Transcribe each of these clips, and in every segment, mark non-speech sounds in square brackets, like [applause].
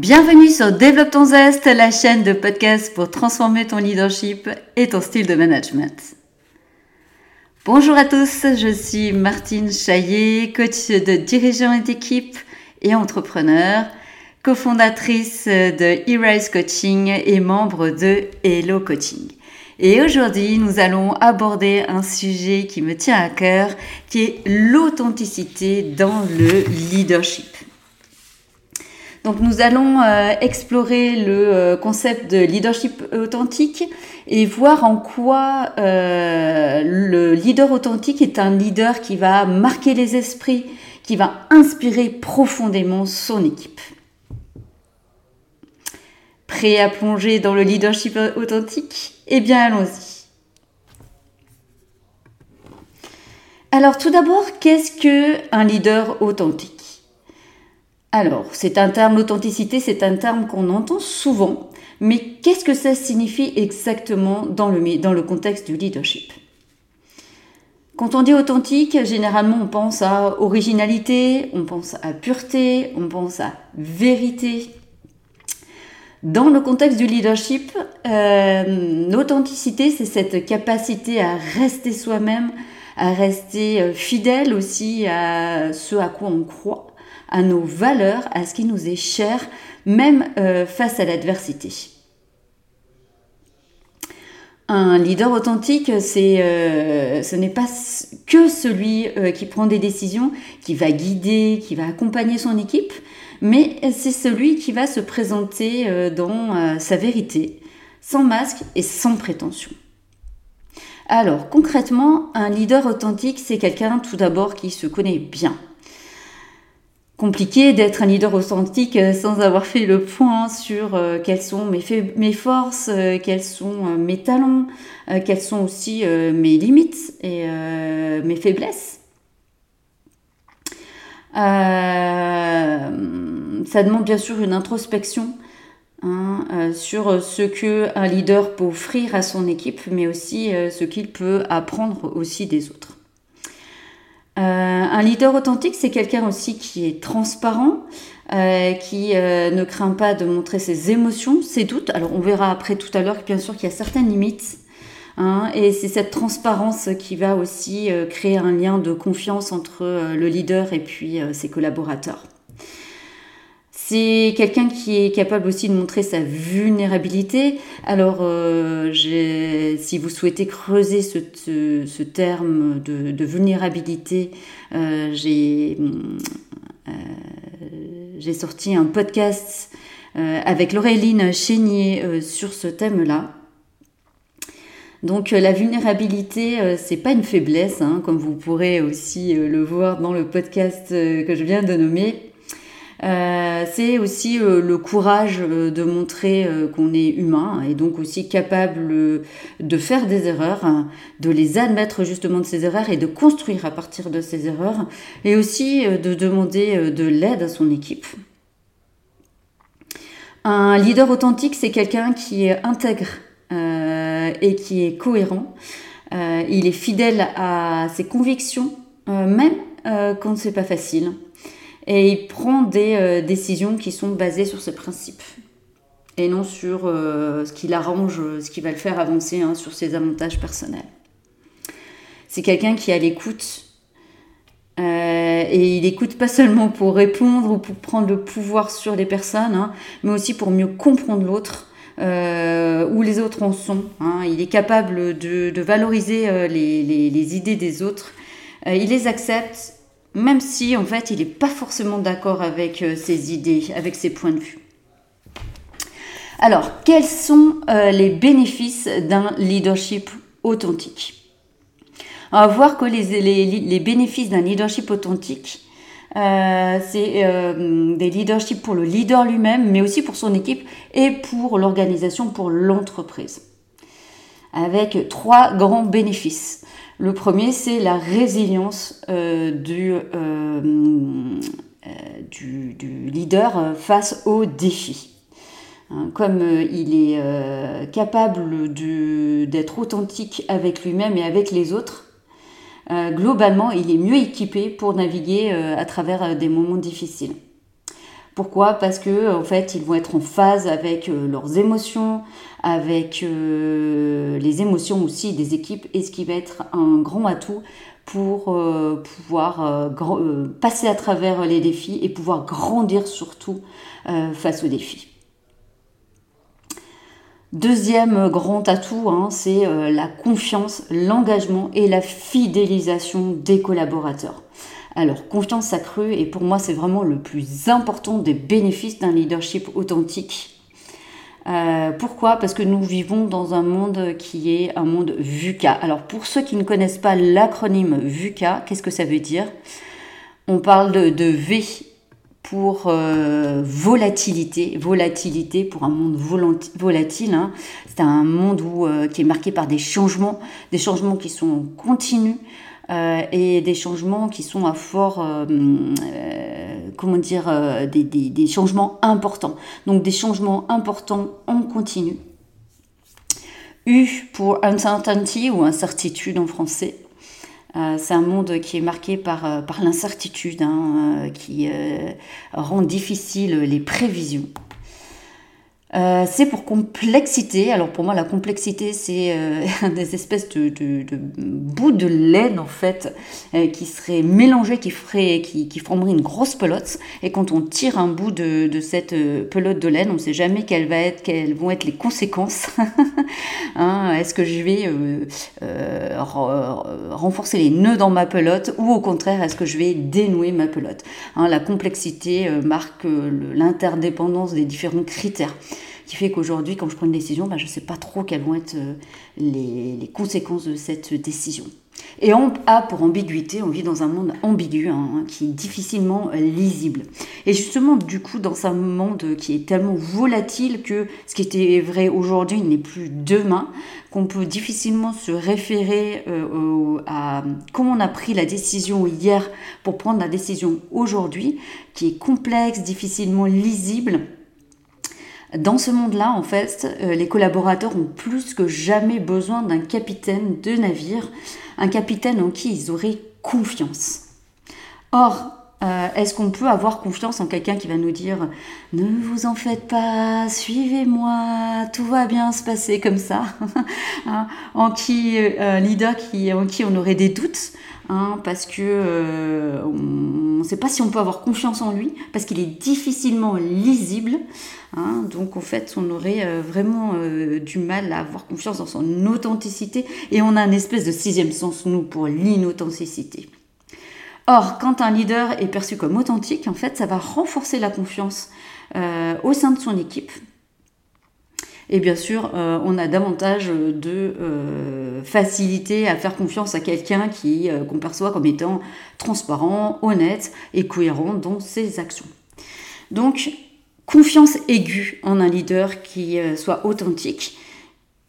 Bienvenue sur Développe ton Zest, la chaîne de podcast pour transformer ton leadership et ton style de management. Bonjour à tous, je suis Martine Chaillet, coach de dirigeants et d'équipe et entrepreneur, cofondatrice de E-Rise Coaching et membre de Hello Coaching. Et aujourd'hui, nous allons aborder un sujet qui me tient à cœur, qui est l'authenticité dans le leadership. Donc nous allons euh, explorer le euh, concept de leadership authentique et voir en quoi euh, le leader authentique est un leader qui va marquer les esprits, qui va inspirer profondément son équipe. Prêt à plonger dans le leadership authentique? Eh bien allons-y. Alors tout d'abord, qu'est-ce que un leader authentique? Alors, c'est un terme, l'authenticité, c'est un terme qu'on entend souvent, mais qu'est-ce que ça signifie exactement dans le, dans le contexte du leadership? Quand on dit authentique, généralement on pense à originalité, on pense à pureté, on pense à vérité. Dans le contexte du leadership, euh, l'authenticité, c'est cette capacité à rester soi-même, à rester euh, fidèle aussi à ce à quoi on croit à nos valeurs, à ce qui nous est cher, même euh, face à l'adversité. Un leader authentique, euh, ce n'est pas que celui euh, qui prend des décisions, qui va guider, qui va accompagner son équipe, mais c'est celui qui va se présenter dans sa vérité, sans masque et sans prétention. Alors concrètement, un leader authentique, c'est quelqu'un tout d'abord qui se connaît bien, compliqué d'être un leader authentique euh, sans avoir fait le point sur euh, quelles sont mes, forces, euh, quels sont mes talents, quelles sont aussi mes limites et mes faiblesses. ça demande bien sûr une introspection hein, sur ce que un leader peut offrir à son équipe, mais aussi ce qu'il peut apprendre aussi des autres. Euh, un leader authentique, c'est quelqu'un aussi qui est transparent, euh, qui euh, ne craint pas de montrer ses émotions, ses doutes. Alors on verra après tout à l'heure bien sûr qu'il y a certaines limites. Hein, et c'est cette transparence qui va aussi créer un lien de confiance entre le leader et puis ses collaborateurs. C'est quelqu'un qui est capable aussi de montrer sa vulnérabilité. Alors, euh, si vous souhaitez creuser ce, terme de, vulnérabilité, euh, euh, j'ai sorti un podcast avec Laureline Chénier sur ce thème-là. Donc la vulnérabilité, c'est pas une faiblesse, hein, comme vous pourrez aussi le voir dans le podcast que je viens de nommer. Euh, c'est aussi euh, le courage euh, de montrer qu'on est humain et donc aussi capable de faire des erreurs, hein, de les admettre justement de ces erreurs et de construire à partir de ces erreurs et aussi de demander de l'aide à son équipe. Un leader authentique, c'est quelqu'un qui est intègre et qui est cohérent. il est fidèle à ses convictions, même quand c'est pas facile et il prend des euh, décisions qui sont basées sur ce principe et non sur euh, ce qui l'arrange, ce qui va le faire avancer hein, sur ses avantages personnels. C'est quelqu'un qui a l'écoute euh, et il écoute pas seulement pour répondre ou pour prendre le pouvoir sur les personnes, hein, mais aussi pour mieux comprendre l'autre. où les autres en sont. Hein. Il est capable de, valoriser les, idées des autres. il les accepte même si en fait il n'est pas forcément d'accord avec euh, ses idées, avec ses points de vue. Alors, quels sont euh, les bénéfices d'un leadership authentique? On va voir que les, bénéfices d'un leadership authentique, euh, c'est des leaderships pour le leader lui-même, mais aussi pour son équipe et pour l'organisation, pour l'entreprise. Avec trois grands bénéfices. Le premier, c'est la résilience euh, euh, euh, du, leader face aux défis. Hein, comme il est capable d'être authentique avec lui-même et avec les autres, globalement, il est mieux équipé pour naviguer à travers des moments difficiles. Pourquoi? Parce que en fait, ils vont être en phase avec leurs émotions, avec les émotions aussi des équipes, et ce qui va être un grand atout pour pouvoir passer à travers les défis et pouvoir grandir surtout face aux défis. Deuxième grand atout, hein, c'est euh, la confiance, l'engagement et la fidélisation des collaborateurs. Alors, confiance accrue, et pour moi, c'est vraiment le plus important des bénéfices d'un leadership authentique. Euh, pourquoi? Parce que nous vivons dans un monde qui est un monde VUCA. Alors, pour ceux qui ne connaissent pas l'acronyme VUCA, qu'est-ce que ça veut dire? On parle de, V pour euh, volatilité, volatilité pour un monde volatile. Hein. C'est un monde euh, qui est marqué par des changements, des changements qui sont continus euh, et des changements qui sont à fort, comment dire, des, changements importants. Donc des changements importants en continu. U pour uncertainty ou incertitude en français. Euh, c'est un monde qui est marqué par, euh, par l'incertitude, hein, euh, qui rend difficile les prévisions. Euh, c'est pour complexité. Alors pour moi, la complexité, c'est euh, [laughs] des espèces de, de, de, bouts de laine en fait euh, qui seraient mélangés, qui qui, qui formeraient une grosse pelote. Et quand on tire un bout de, de cette pelote de laine, on ne sait jamais quelles, va être, quelles vont être les conséquences. [laughs] hein, Est-ce que je vais renforcer les nœuds dans ma pelote ou au contraire, est-ce que je vais dénouer ma pelote? Hein, La complexité marque l'interdépendance des différents critères qui fait qu'aujourd'hui, quand je prends une décision, ben, je ne sais pas trop quelles vont être euh, les, conséquences de cette décision. Et on a pour ambiguïté, on vit dans un monde ambigu, hein, qui est difficilement euh, lisible. Et justement, du coup, dans un monde qui est tellement volatile que ce qui était vrai aujourd'hui n'est plus demain, qu'on peut difficilement se référer euh, à comment on a pris la décision hier pour prendre la décision aujourd'hui, qui est complexe, difficilement lisible dans ce monde-là, en fait, euh, les collaborateurs ont plus que jamais besoin d'un capitaine de navire, un capitaine en qui ils auraient confiance. Or, euh, est-ce qu'on peut avoir confiance en quelqu'un qui va nous dire ne vous en faites pas, suivez-moi, tout va bien se passer comme ça [laughs] hein, En qui euh, leader qui, en qui on aurait des doutes hein, parce que on ne sait pas si on peut avoir confiance en lui, parce qu'il est difficilement lisible. Hein. donc en fait, on aurait euh, vraiment du mal à avoir confiance dans son authenticité et on a un espèce de sixième sens, nous, pour l'inauthenticité. Or, quand un leader est perçu comme authentique, en fait, ça va renforcer la confiance euh, au sein de son équipe. Et bien sûr, euh, on a davantage de euh, facilité à faire confiance à quelqu'un qui qu'on perçoit comme étant transparent, honnête et cohérent dans ses actions. Donc, confiance aiguë en un leader qui soit authentique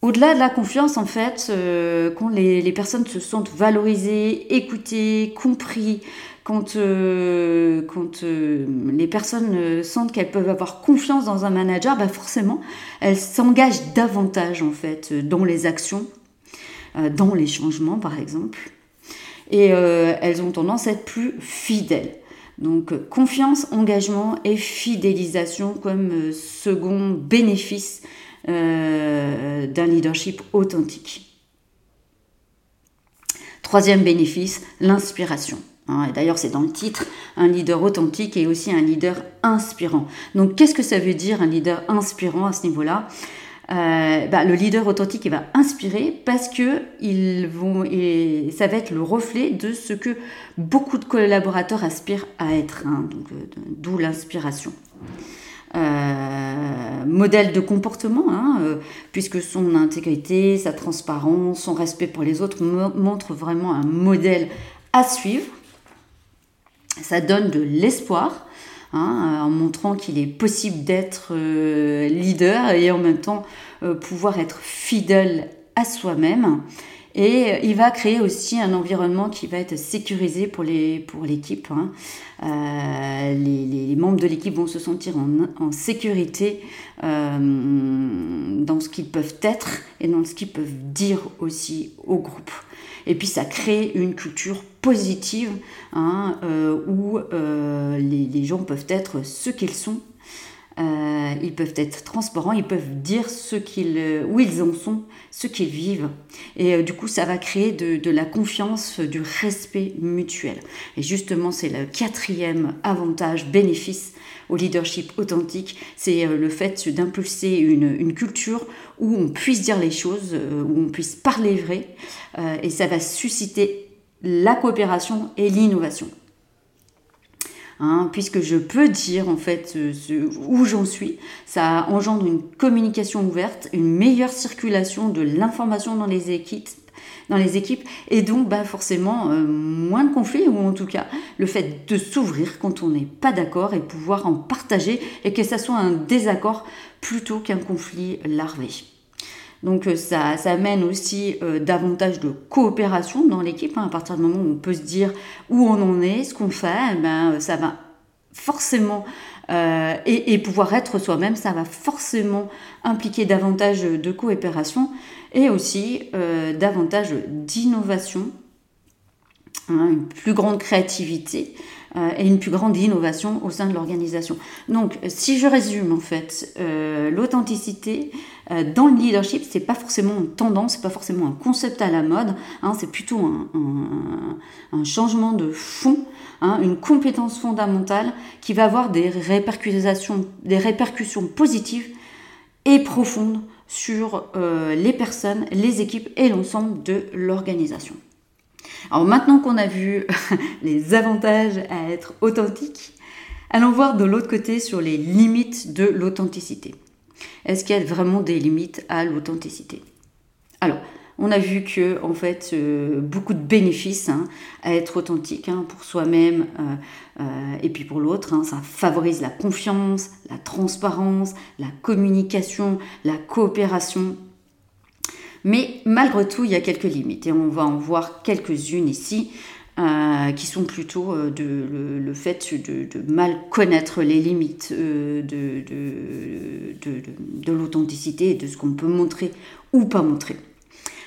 au-delà de la confiance, en fait, euh, quand les, personnes se sentent valorisées, écoutées, compris, quand, euh, euh, les personnes sentent qu'elles peuvent avoir confiance dans un manager, bah forcément, elles s'engagent davantage, en fait, dans les actions, dans les changements, par exemple. Et elles ont tendance à être plus fidèles. Donc confiance, engagement et fidélisation comme second bénéfice euh, d'un leadership authentique. Troisième bénéfice, l'inspiration. Hein, et d'ailleurs, c'est dans le titre, un leader authentique et aussi un leader inspirant. Donc, qu'est-ce que ça veut dire un leader inspirant à ce niveau-là? Euh, bah, le leader authentique va inspirer parce que ils vont et ça va être le reflet de ce que beaucoup de collaborateurs aspirent à être, hein, euh, d'où l'inspiration. Euh, modèle de comportement, hein, puisque son intégrité, sa transparence, son respect pour les autres montrent vraiment un modèle à suivre. Ça donne de l'espoir. Hein, en montrant qu'il est possible d'être euh, leader et en même temps pouvoir être fidèle à soi-même. Et il va créer aussi un environnement qui va être sécurisé pour l'équipe. Pour hein. euh, les, les, membres de l'équipe vont se sentir en, en sécurité euh, dans ce qu'ils peuvent être et dans ce qu'ils peuvent dire aussi au groupe. Et puis ça crée une culture positive hein, euh, où euh, les, les, gens peuvent être ce qu'ils sont euh, ils peuvent être transparents, ils peuvent dire ce qu'ils, euh, où ils en sont, ce qu'ils vivent. Et euh, du coup, ça va créer de, la confiance, du respect mutuel. Et justement, c'est le quatrième avantage, bénéfice au leadership authentique, c'est le fait d'impulser une, culture où on puisse dire les choses, où on puisse parler vrai, et ça va susciter la coopération et l'innovation. Hein, puisque je peux dire en fait où j'en suis. Ça engendre une communication ouverte, une meilleure circulation de l'information dans les équipes dans les équipes et donc bah, forcément euh, moins de conflits ou en tout cas le fait de s'ouvrir quand on n'est pas d'accord et pouvoir en partager et que ça soit un désaccord plutôt qu'un conflit larvé. Donc euh, ça, ça amène aussi euh, davantage de coopération dans l'équipe. Hein. à partir du moment où on peut se dire où on en est, ce qu'on fait, eh ben, ça va forcément, euh, et, pouvoir être soi-même, ça va forcément impliquer davantage de coopération et aussi davantage d'innovation, hein, une plus grande créativité et une plus grande innovation au sein de l'organisation. Donc, si je résume en fait, l'authenticité, euh, dans le leadership, c'est pas forcément une tendance, c'est pas forcément un concept à la mode, hein, c'est plutôt un, changement de fond, hein, une compétence fondamentale qui va avoir des répercussions, des répercussions positives et profondes sur euh, les personnes, les équipes et l'ensemble de l'organisation. Alors maintenant qu'on a vu [laughs] les avantages à être authentique, allons voir de l'autre côté sur les limites de l'authenticité. Est-ce qu'il y a vraiment des limites à l'authenticité? Alors, on a vu que en fait euh, beaucoup de bénéfices hein, à être authentique hein, pour soi-même euh, euh, et puis pour l'autre. Hein, ça favorise la confiance, la transparence, la communication, la coopération. Mais malgré tout, il y a quelques limites et on va en voir quelques-unes ici. Euh, qui sont plutôt euh, de, le, fait de, mal connaître les limites euh, de, de l'authenticité et de ce qu'on peut montrer ou pas montrer.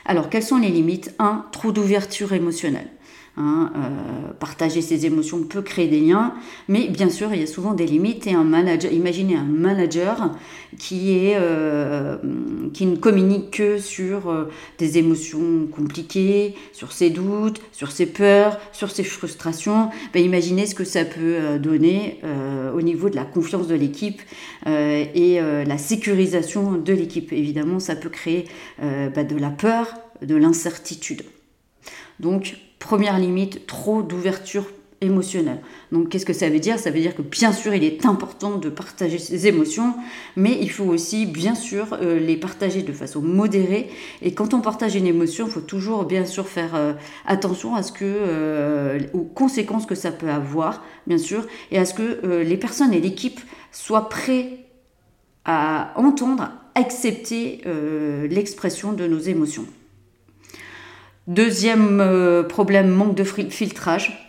Alors, quelles sont les limites? 1. Trop d'ouverture émotionnelle. Hein, euh, partager ses émotions peut créer des liens, mais bien sûr, il y a souvent des limites. Et un manager, imaginez un manager qui, est, euh, qui ne communique que sur euh, des émotions compliquées, sur ses doutes, sur ses peurs, sur ses frustrations. Ben, imaginez ce que ça peut donner au niveau de la confiance de l'équipe et la sécurisation de l'équipe. Évidemment, ça peut créer ben, de la peur, de l'incertitude. Donc, Première limite, trop d'ouverture émotionnelle. Donc qu'est-ce que ça veut dire? Ça veut dire que bien sûr il est important de partager ses émotions, mais il faut aussi bien sûr euh, les partager de façon modérée. Et quand on partage une émotion, il faut toujours bien sûr faire euh, attention à ce que, euh, aux conséquences que ça peut avoir, bien sûr, et à ce que les personnes et l'équipe soient prêts à entendre, accepter l'expression de nos émotions. Deuxième euh, problème, manque de filtrage.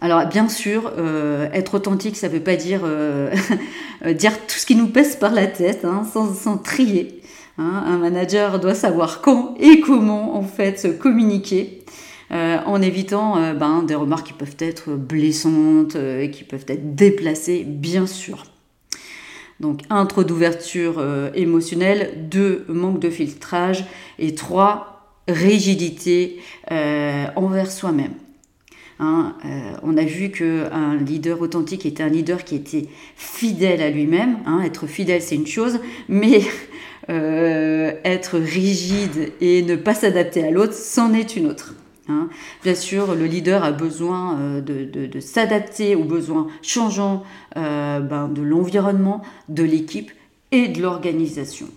Alors bien sûr, euh, être authentique, ça ne veut pas dire [laughs] euh, dire tout ce qui nous pèse par la tête, hein, sans, trier. Hein. Un manager doit savoir quand et comment en fait se communiquer. en évitant ben, des remarques qui peuvent être blessantes, et qui peuvent être déplacées, bien sûr. Donc, un, trop d'ouverture émotionnelle, deux, manque de filtrage, et trois, rigidité euh, envers soi-même. Hein, euh, on a vu qu'un leader authentique était un leader qui était fidèle à lui-même. Hein. être fidèle, c'est une chose, mais euh, être rigide et ne pas s'adapter à l'autre, c'en est une autre. Hein. Bien sûr, le leader a besoin de, s'adapter aux besoins changeants ben, de l'environnement, de l'équipe et de l'organisation.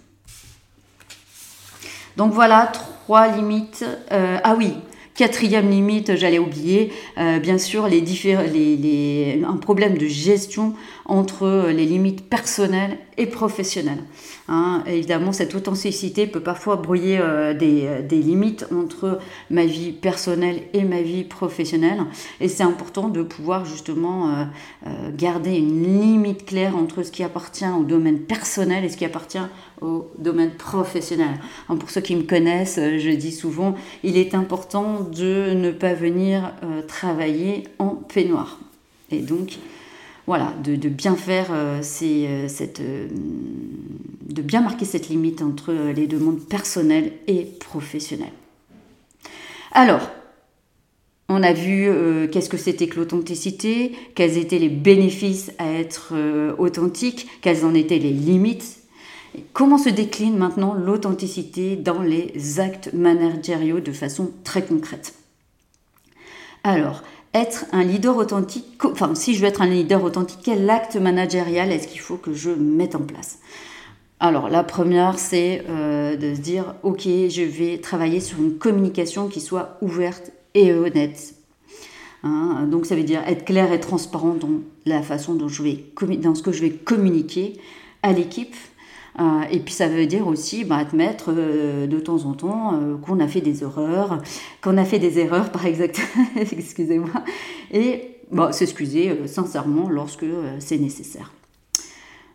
Donc voilà trois limites. Euh, ah oui, Quatrième limite, j'allais oublier, euh, bien sûr, les, les, un problème de gestion entre les limites personnelles et professionnelles. Hein. évidemment, cette authenticité peut parfois brouiller euh, des, des, limites entre ma vie personnelle et ma vie professionnelle. Et c'est important de pouvoir justement garder une limite claire entre ce qui appartient au domaine personnel et ce qui appartient au domaine professionnel. Hein, pour ceux qui me connaissent, je dis souvent, il est important de ne pas venir euh, travailler en peignoir. Et donc, voilà, de, bien faire euh, euh, cette, de bien marquer cette limite entre les demandes personnelles et professionnelles. Alors, on a vu qu'est-ce que c'était que l'authenticité, quels étaient les bénéfices à être authentique, quelles en étaient les limites Comment se décline maintenant l'authenticité dans les actes managériaux de façon très concrète? Alors, être un leader authentique, enfin si je veux être un leader authentique, quel acte managérial est-ce qu'il faut que je mette en place? Alors la première, c'est euh, de se dire, ok, je vais travailler sur une communication qui soit ouverte et honnête. Hein, donc ça veut dire être clair et transparent dans la façon dont je vais, dans ce que je vais communiquer à l'équipe, et puis ça veut dire aussi bah, admettre euh, de temps en temps euh, qu'on a fait des erreurs, qu'on a fait des erreurs par exemple, [laughs] excusez-moi, et bah, s'excuser sincèrement lorsque c'est nécessaire.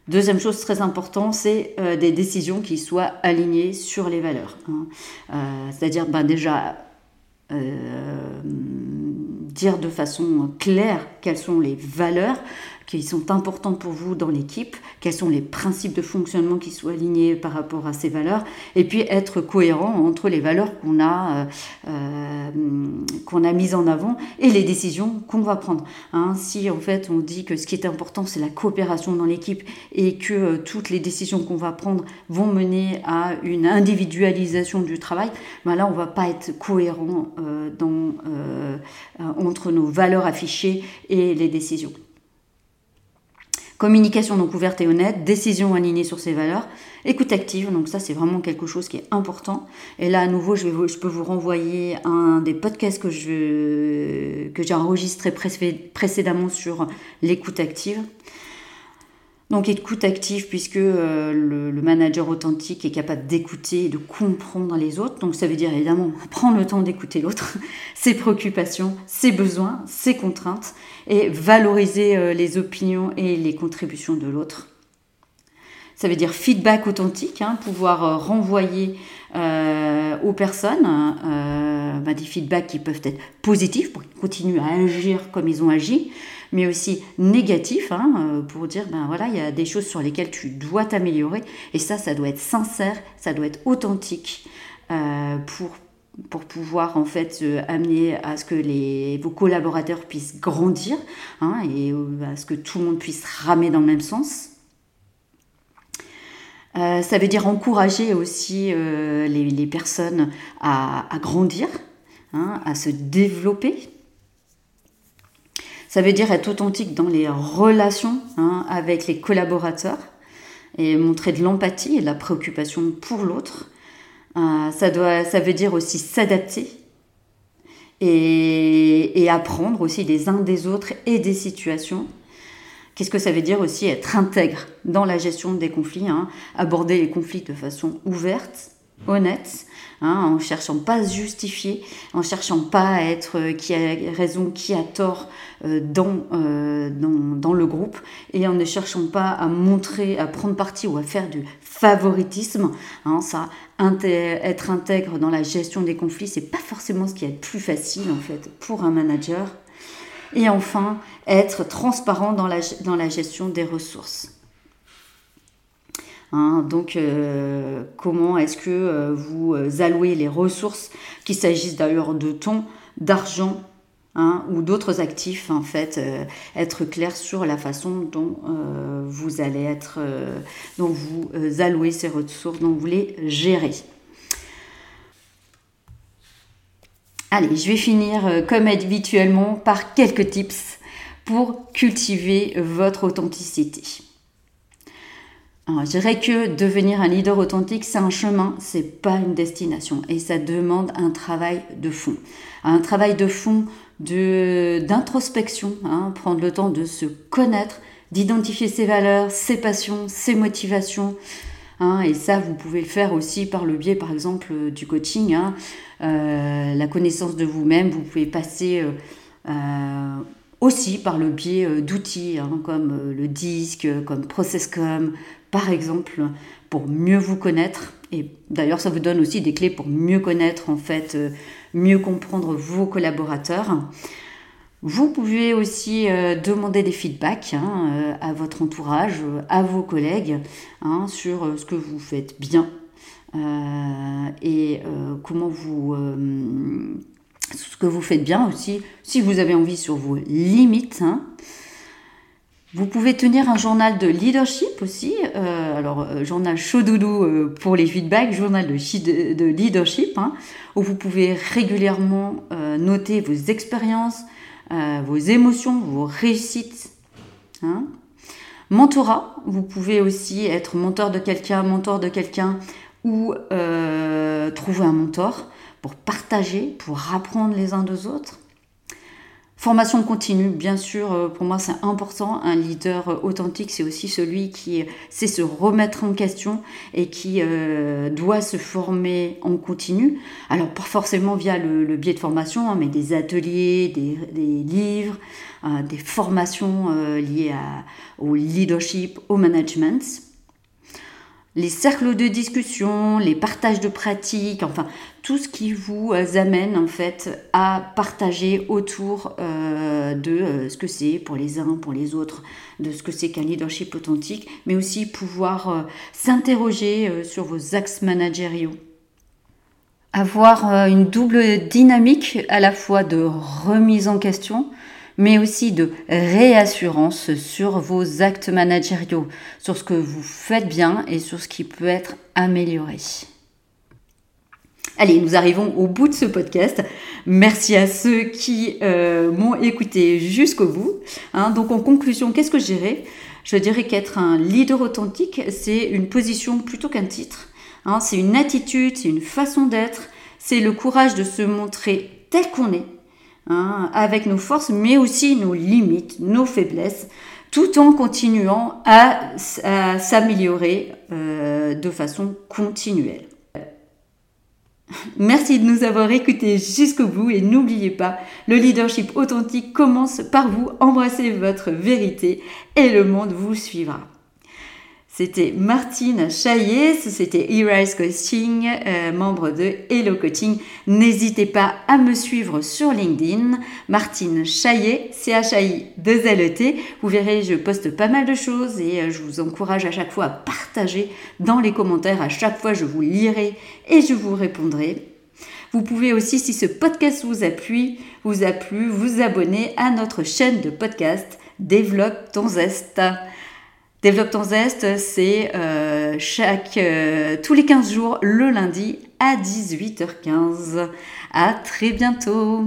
Deuxième chose très importante, c'est des décisions qui soient alignées sur les valeurs. Hein. C'est-à-dire bah, déjà dire de façon claire quelles sont les valeurs qui sont importantes pour vous dans l'équipe, quels sont les principes de fonctionnement qui soient alignés par rapport à ces valeurs, et puis être cohérent entre les valeurs qu'on a, euh, euh, qu'on a mises en avant et les décisions qu'on va prendre. Hein, si en fait on dit que ce qui est important c'est la coopération dans l'équipe et que euh, toutes les décisions qu'on va prendre vont mener à une individualisation du travail, ben là on va pas être cohérent entre nos valeurs affichées et les décisions. Communication donc ouverte et honnête, décision alignée sur ses valeurs, écoute active, donc ça c'est vraiment quelque chose qui est important. Et là à nouveau, je, peux vous renvoyer un des podcasts que j'ai enregistré précédemment sur l'écoute active. Donc écoute active puisque euh, le, manager authentique est capable d'écouter et de comprendre les autres. Donc ça veut dire évidemment prendre le temps d'écouter l'autre, [laughs] ses préoccupations, ses besoins, ses contraintes et valoriser euh, les opinions et les contributions de l'autre. Ça veut dire feedback authentique, hein, pouvoir euh, renvoyer aux personnes bah, des feedbacks qui peuvent être positifs pour qu'ils continuent à agir comme ils ont agi, mais aussi négatif, hein, euh, pour dire, ben voilà, il y a des choses sur lesquelles tu dois t'améliorer, et ça, ça doit être sincère, ça doit être authentique euh, pour pour pouvoir en fait amener à ce que les, vos collaborateurs puissent grandir hein, et à ce que tout le monde puisse ramer dans le même sens. Euh, ça veut dire encourager aussi les, personnes à, grandir, hein, à se développer, ça veut dire être authentique dans les relations hein, avec les collaborateurs et montrer de l'empathie et de la préoccupation pour l'autre. Euh, ça, doit, ça veut dire aussi s'adapter et, apprendre aussi des uns des autres et des situations. Qu'est-ce que ça veut dire aussi être intègre dans la gestion des conflits, hein, aborder les conflits de façon ouverte, honnête, hein, en cherchant pas à justifier, en cherchant pas à être euh, qui a raison, qui a tort euh, euh, dans, dans, le groupe, et en ne cherchant pas à montrer, à prendre parti ou à faire du favoritisme. Hein, ça, être intègre dans la gestion des conflits, c'est pas forcément ce qui est le plus facile en fait pour un manager. Et enfin, être transparent dans la, dans la gestion des ressources. Hein, donc, euh, comment est-ce que euh, vous euh, allouez les ressources, qu'il s'agisse d'ailleurs de temps, d'argent hein, ou d'autres actifs, en fait, être clair sur la façon dont vous allez être, dont vous allouez ces ressources, dont vous les gérez. Allez, je vais finir comme habituellement par quelques tips pour cultiver votre authenticité. je dirais que devenir un leader authentique, c'est un chemin, c'est pas une destination. Et ça demande un travail de fond. Un travail de fond d'introspection, hein, prendre le temps de se connaître, d'identifier ses valeurs, ses passions, ses motivations. Hein, et ça, vous pouvez le faire aussi par le biais, par exemple, du coaching. Hein. Euh, la connaissance de vous-même, vous pouvez passer euh, euh, aussi par le biais d'outils comme le disque, comme Processcom, par exemple, pour mieux vous connaître. Et d'ailleurs, ça vous donne aussi des clés pour mieux connaître, en fait, mieux comprendre vos collaborateurs. Vous pouvez aussi euh, demander des feedbacks hein, euh, à votre entourage, euh, à vos collègues, hein, sur ce que vous faites bien et comment vous... ce que vous faites bien aussi, si vous avez envie sur vos limites. Hein. Vous pouvez tenir un journal de leadership aussi, alors journal chaud doudou pour les feedbacks, journal de leadership, où vous pouvez régulièrement noter vos expériences, euh, vos émotions, vos réussites. Hein. Mentorat, vous pouvez aussi être mentor de quelqu'un, mentor de quelqu'un ou euh, trouver un mentor pour partager, pour apprendre les uns des autres. Formation continue, bien sûr, euh, pour moi c'est important. Un leader euh, authentique, c'est aussi celui qui sait se remettre en question et qui euh, doit se former en continu. Alors pas forcément via le, biais de formation, hein, mais des ateliers, des, livres, des formations liées au leadership, au management les cercles de discussion, les partages de pratiques, enfin tout ce qui vous euh, amène en fait à partager autour euh, de euh, ce que c'est pour les uns, pour les autres, de ce que c'est qu'un leadership authentique, mais aussi pouvoir s'interroger sur vos axes managériaux. Avoir une double dynamique à la fois de remise en question, mais aussi de réassurance sur vos actes managériaux, sur ce que vous faites bien et sur ce qui peut être amélioré. Allez, nous arrivons au bout de ce podcast. Merci à ceux qui euh, m'ont écouté jusqu'au bout. Hein. donc en conclusion, qu'est-ce que je dirais? Je dirais qu'être un leader authentique, c'est une position plutôt qu'un titre. Hein. c'est une attitude, c'est une façon d'être, c'est le courage de se montrer tel qu'on est, Hein, avec nos forces, mais aussi nos limites, nos faiblesses, tout en continuant à, s'améliorer euh, de façon continuelle. Merci de nous avoir écoutés jusqu'au bout et n'oubliez pas, le leadership authentique commence par vous, embrasser votre vérité et le monde vous suivra. C'était Martine Chaillet, c'était E-Rise Coaching, euh, membre de Hello Coaching. N'hésitez pas à me suivre sur LinkedIn, Martine Chaillet, C-H-A-I-2-L-E-T. Vous verrez, je poste pas mal de choses et euh, je vous encourage à chaque fois à partager dans les commentaires. À chaque fois, je vous lirai et je vous répondrai. Vous pouvez aussi, si ce podcast vous a plu, vous a plu, vous abonner à notre chaîne de podcast Développe ton zeste. Développe ton zeste, c'est euh, chaque euh, tous les 15 jours le lundi à 18h15. À très bientôt.